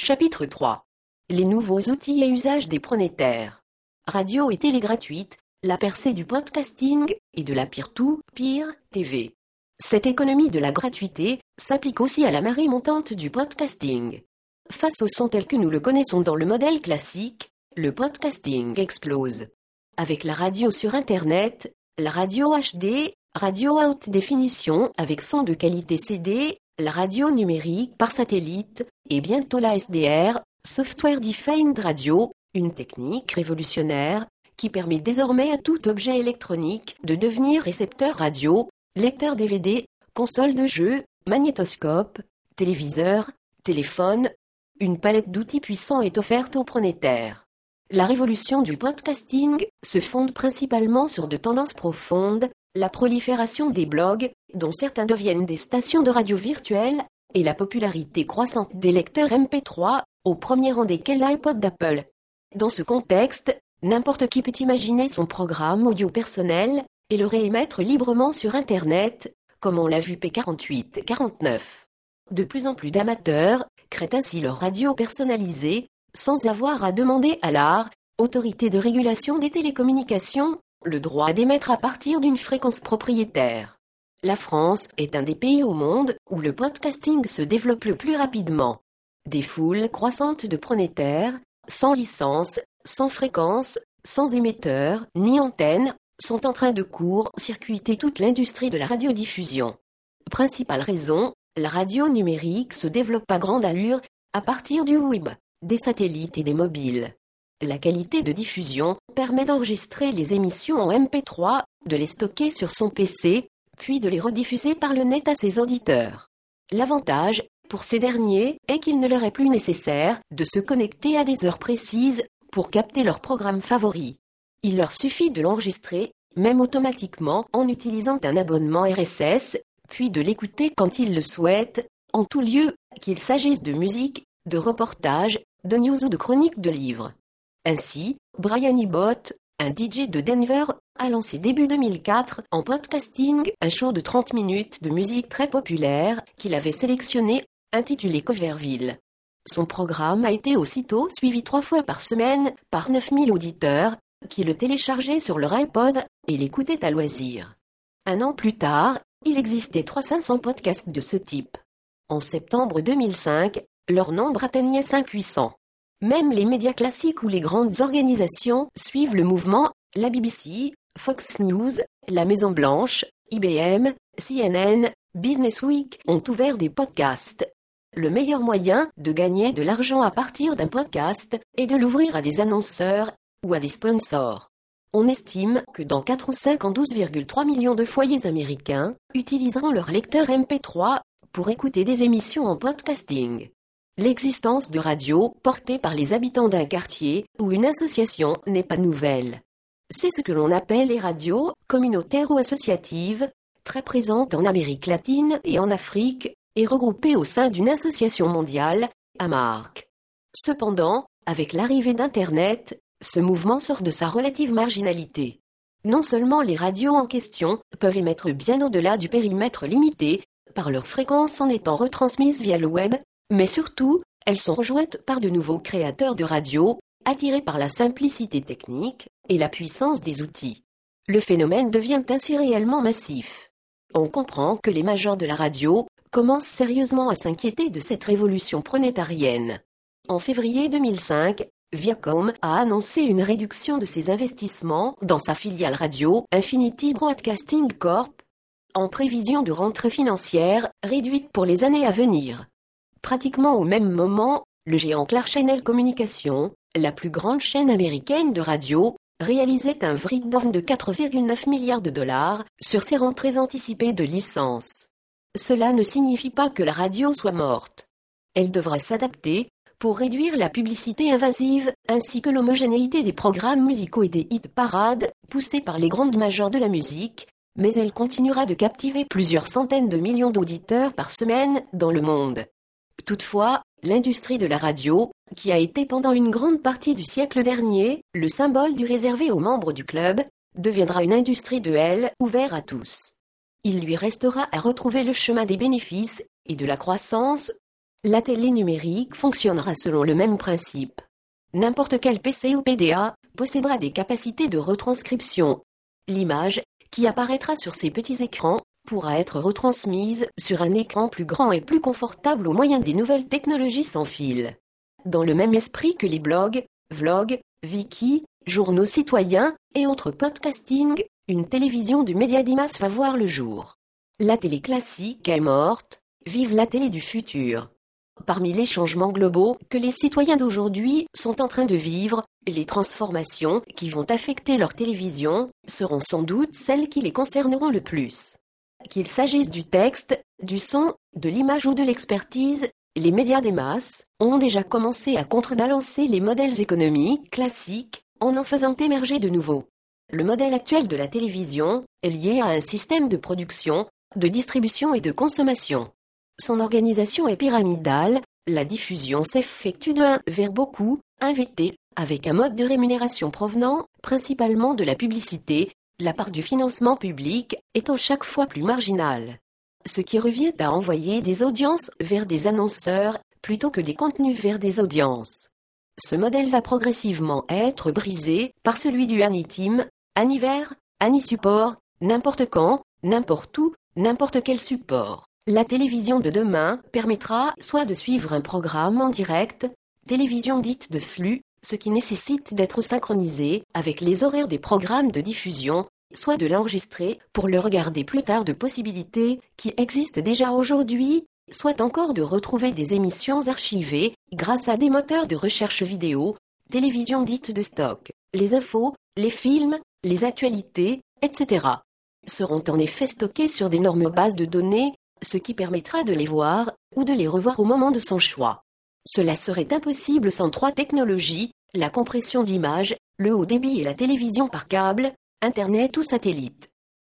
Chapitre 3. Les nouveaux outils et usages des pronétaires. Radio et télé gratuite, la percée du podcasting et de la peer-to-peer TV. Cette économie de la gratuité s'applique aussi à la marée montante du podcasting. Face au son tel que nous le connaissons dans le modèle classique, le podcasting explose. Avec la radio sur Internet, la radio HD, radio haute définition avec son de qualité CD, la radio numérique par satellite, et bientôt la SDR, Software Defined Radio, une technique révolutionnaire qui permet désormais à tout objet électronique de devenir récepteur radio, lecteur DVD, console de jeu, magnétoscope, téléviseur, téléphone. Une palette d'outils puissants est offerte aux pronétaires. La révolution du podcasting se fonde principalement sur de tendances profondes, la prolifération des blogs, dont certains deviennent des stations de radio virtuelles, et la popularité croissante des lecteurs MP3, au premier rang desquels l'iPod d'Apple. Dans ce contexte, n'importe qui peut imaginer son programme audio personnel et le réémettre librement sur Internet, comme on l'a vu P48-49. De plus en plus d'amateurs créent ainsi leur radio personnalisée, sans avoir à demander à l'art, autorité de régulation des télécommunications, le droit d'émettre à partir d'une fréquence propriétaire. La France est un des pays au monde où le podcasting se développe le plus rapidement. Des foules croissantes de pronétaires, sans licence, sans fréquence, sans émetteur, ni antenne, sont en train de court-circuiter toute l'industrie de la radiodiffusion. Principale raison, la radio numérique se développe à grande allure à partir du web, des satellites et des mobiles. La qualité de diffusion permet d'enregistrer les émissions en MP3, de les stocker sur son PC, puis de les rediffuser par le net à ses auditeurs. L'avantage, pour ces derniers, est qu'il ne leur est plus nécessaire de se connecter à des heures précises pour capter leur programme favori. Il leur suffit de l'enregistrer, même automatiquement en utilisant un abonnement RSS, puis de l'écouter quand ils le souhaitent, en tout lieu, qu'il s'agisse de musique, de reportages, de news ou de chroniques de livres. Ainsi, Brian Ebott, un DJ de Denver, a lancé début 2004 en podcasting un show de 30 minutes de musique très populaire qu'il avait sélectionné, intitulé Coverville. Son programme a été aussitôt suivi trois fois par semaine par 9000 auditeurs qui le téléchargeaient sur leur iPod et l'écoutaient à loisir. Un an plus tard, il existait 3500 podcasts de ce type. En septembre 2005, leur nombre atteignait 5800. Même les médias classiques ou les grandes organisations suivent le mouvement, la BBC, Fox News, la Maison Blanche, IBM, CNN, Business Week ont ouvert des podcasts. Le meilleur moyen de gagner de l'argent à partir d'un podcast est de l'ouvrir à des annonceurs ou à des sponsors. On estime que dans 4 ou 5 en 12,3 millions de foyers américains utiliseront leur lecteur MP3 pour écouter des émissions en podcasting. L'existence de radios portées par les habitants d'un quartier ou une association n'est pas nouvelle. C'est ce que l'on appelle les radios communautaires ou associatives, très présentes en Amérique latine et en Afrique, et regroupées au sein d'une association mondiale, AMARC. Cependant, avec l'arrivée d'Internet, ce mouvement sort de sa relative marginalité. Non seulement les radios en question peuvent émettre bien au-delà du périmètre limité, par leur fréquence en étant retransmises via le web, mais surtout, elles sont rejointes par de nouveaux créateurs de radio, attirés par la simplicité technique et la puissance des outils. Le phénomène devient ainsi réellement massif. On comprend que les majors de la radio commencent sérieusement à s'inquiéter de cette révolution pronétarienne. En février 2005, Viacom a annoncé une réduction de ses investissements dans sa filiale radio Infinity Broadcasting Corp, en prévision de rentrée financière réduite pour les années à venir. Pratiquement au même moment, le géant Clark Channel Communications, la plus grande chaîne américaine de radio, réalisait un write-down de 4,9 milliards de dollars sur ses rentrées anticipées de licence. Cela ne signifie pas que la radio soit morte. Elle devra s'adapter pour réduire la publicité invasive ainsi que l'homogénéité des programmes musicaux et des hit parades poussés par les grandes majors de la musique, mais elle continuera de captiver plusieurs centaines de millions d'auditeurs par semaine dans le monde. Toutefois, l'industrie de la radio, qui a été pendant une grande partie du siècle dernier le symbole du réservé aux membres du club, deviendra une industrie de L ouverte à tous. Il lui restera à retrouver le chemin des bénéfices et de la croissance La télé numérique fonctionnera selon le même principe. N'importe quel PC ou PDA possédera des capacités de retranscription. L'image, qui apparaîtra sur ces petits écrans, pourra être retransmise sur un écran plus grand et plus confortable au moyen des nouvelles technologies sans fil. Dans le même esprit que les blogs, vlogs, wiki, journaux citoyens et autres podcasting, une télévision du média d'Imas va voir le jour. La télé classique est morte, vive la télé du futur. Parmi les changements globaux que les citoyens d'aujourd'hui sont en train de vivre, les transformations qui vont affecter leur télévision seront sans doute celles qui les concerneront le plus. Qu'il s'agisse du texte, du son, de l'image ou de l'expertise, les médias des masses ont déjà commencé à contrebalancer les modèles économiques classiques en en faisant émerger de nouveaux. Le modèle actuel de la télévision est lié à un système de production, de distribution et de consommation. Son organisation est pyramidale, la diffusion s'effectue d'un vers beaucoup, invité, avec un mode de rémunération provenant principalement de la publicité, la part du financement public étant chaque fois plus marginale. Ce qui revient à envoyer des audiences vers des annonceurs plutôt que des contenus vers des audiences. Ce modèle va progressivement être brisé par celui du Anitime, Aniver, Anisupport, n'importe quand, n'importe où, n'importe quel support. La télévision de demain permettra soit de suivre un programme en direct, télévision dite de flux, ce qui nécessite d'être synchronisé avec les horaires des programmes de diffusion, soit de l'enregistrer pour le regarder plus tard de possibilités qui existent déjà aujourd'hui, soit encore de retrouver des émissions archivées grâce à des moteurs de recherche vidéo, télévision dite de stock, les infos, les films, les actualités, etc. seront en effet stockés sur d'énormes bases de données ce qui permettra de les voir ou de les revoir au moment de son choix. Cela serait impossible sans trois technologies, la compression d'images, le haut débit et la télévision par câble, Internet ou satellite.